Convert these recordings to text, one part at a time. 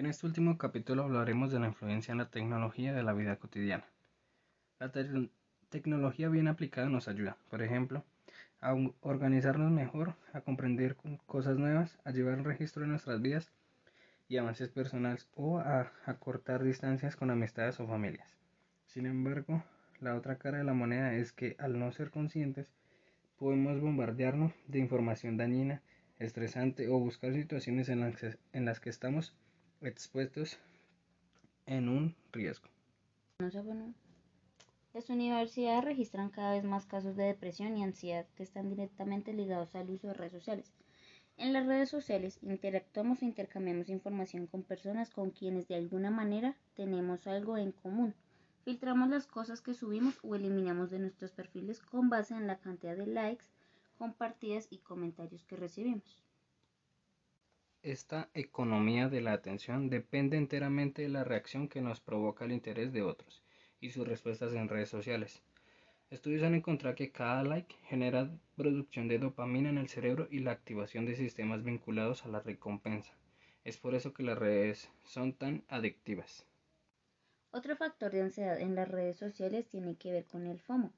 En este último capítulo hablaremos de la influencia en la tecnología de la vida cotidiana. La tecnología bien aplicada nos ayuda, por ejemplo, a organizarnos mejor, a comprender cosas nuevas, a llevar un registro de nuestras vidas y avances personales o a acortar distancias con amistades o familias. Sin embargo, la otra cara de la moneda es que al no ser conscientes podemos bombardearnos de información dañina, estresante o buscar situaciones en las que, en las que estamos expuestos en un riesgo. Las universidades registran cada vez más casos de depresión y ansiedad que están directamente ligados al uso de redes sociales. En las redes sociales interactuamos e intercambiamos información con personas con quienes de alguna manera tenemos algo en común. Filtramos las cosas que subimos o eliminamos de nuestros perfiles con base en la cantidad de likes, compartidas y comentarios que recibimos. Esta economía de la atención depende enteramente de la reacción que nos provoca el interés de otros y sus respuestas en redes sociales. Estudios han encontrado que cada like genera producción de dopamina en el cerebro y la activación de sistemas vinculados a la recompensa. Es por eso que las redes son tan adictivas. Otro factor de ansiedad en las redes sociales tiene que ver con el FOMO,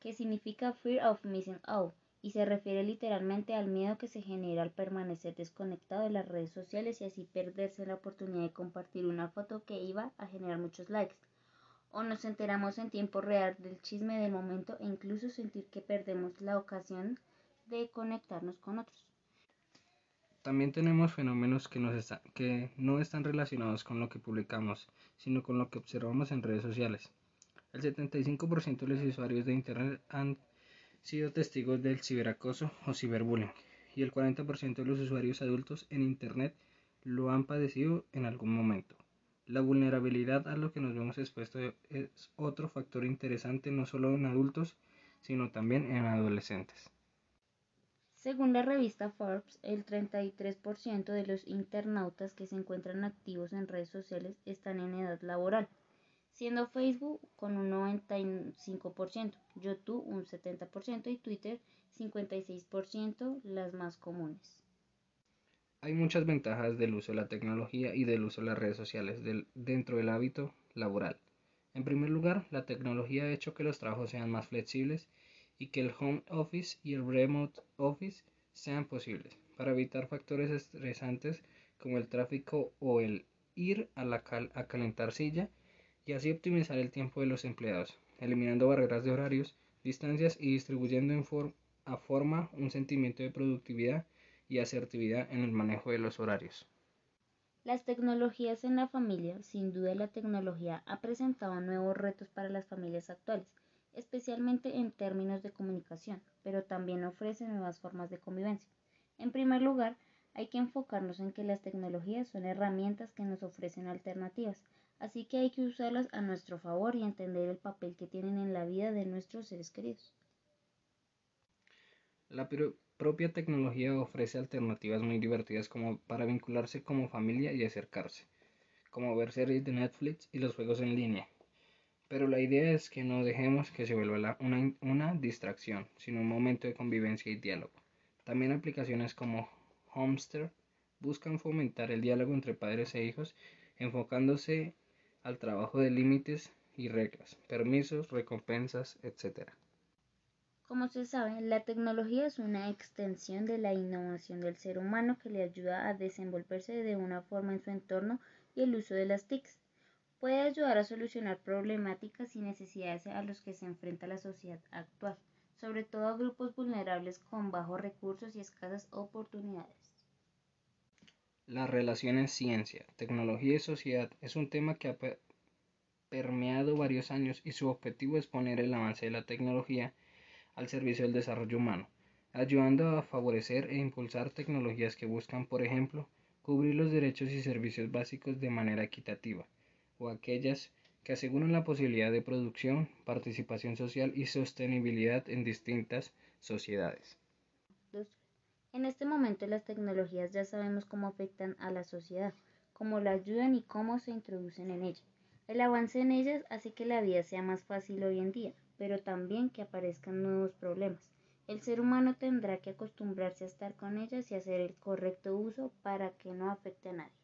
que significa Fear of Missing Out, y se refiere literalmente al miedo que se genera al permanecer desconectado de las redes sociales y así perderse la oportunidad de compartir una foto que iba a generar muchos likes o nos enteramos en tiempo real del chisme del momento e incluso sentir que perdemos la ocasión de conectarnos con otros. También tenemos fenómenos que, que no están relacionados con lo que publicamos, sino con lo que observamos en redes sociales. El 75% de los usuarios de Internet han sido testigos del ciberacoso o ciberbullying y el 40% de los usuarios adultos en Internet lo han padecido en algún momento. La vulnerabilidad a lo que nos vemos expuestos es otro factor interesante no solo en adultos, sino también en adolescentes. Según la revista Forbes, el 33% de los internautas que se encuentran activos en redes sociales están en edad laboral, siendo Facebook con un 95%, YouTube un 70% y Twitter 56% las más comunes. Hay muchas ventajas del uso de la tecnología y del uso de las redes sociales dentro del hábito laboral. En primer lugar, la tecnología ha hecho que los trabajos sean más flexibles y que el home office y el remote office sean posibles para evitar factores estresantes como el tráfico o el ir a, la a calentar silla y así optimizar el tiempo de los empleados, eliminando barreras de horarios, distancias y distribuyendo en a forma un sentimiento de productividad y asertividad en el manejo de los horarios. Las tecnologías en la familia, sin duda la tecnología ha presentado nuevos retos para las familias actuales, especialmente en términos de comunicación, pero también ofrece nuevas formas de convivencia. En primer lugar, hay que enfocarnos en que las tecnologías son herramientas que nos ofrecen alternativas, así que hay que usarlas a nuestro favor y entender el papel que tienen en la vida de nuestros seres queridos. La propia tecnología ofrece alternativas muy divertidas como para vincularse como familia y acercarse, como ver series de Netflix y los juegos en línea. Pero la idea es que no dejemos que se vuelva una, una distracción, sino un momento de convivencia y diálogo. También aplicaciones como Homester buscan fomentar el diálogo entre padres e hijos, enfocándose al trabajo de límites y reglas, permisos, recompensas, etc. Como se sabe, la tecnología es una extensión de la innovación del ser humano que le ayuda a desenvolverse de una forma en su entorno y el uso de las TICs. Puede ayudar a solucionar problemáticas y necesidades a los que se enfrenta la sociedad actual, sobre todo a grupos vulnerables con bajos recursos y escasas oportunidades. Las relaciones ciencia, tecnología y sociedad es un tema que ha permeado varios años y su objetivo es poner el avance de la tecnología al servicio del desarrollo humano, ayudando a favorecer e impulsar tecnologías que buscan, por ejemplo, cubrir los derechos y servicios básicos de manera equitativa, o aquellas que aseguran la posibilidad de producción, participación social y sostenibilidad en distintas sociedades. En este momento las tecnologías ya sabemos cómo afectan a la sociedad, cómo la ayudan y cómo se introducen en ella. El avance en ellas hace que la vida sea más fácil hoy en día, pero también que aparezcan nuevos problemas. El ser humano tendrá que acostumbrarse a estar con ellas y hacer el correcto uso para que no afecte a nadie.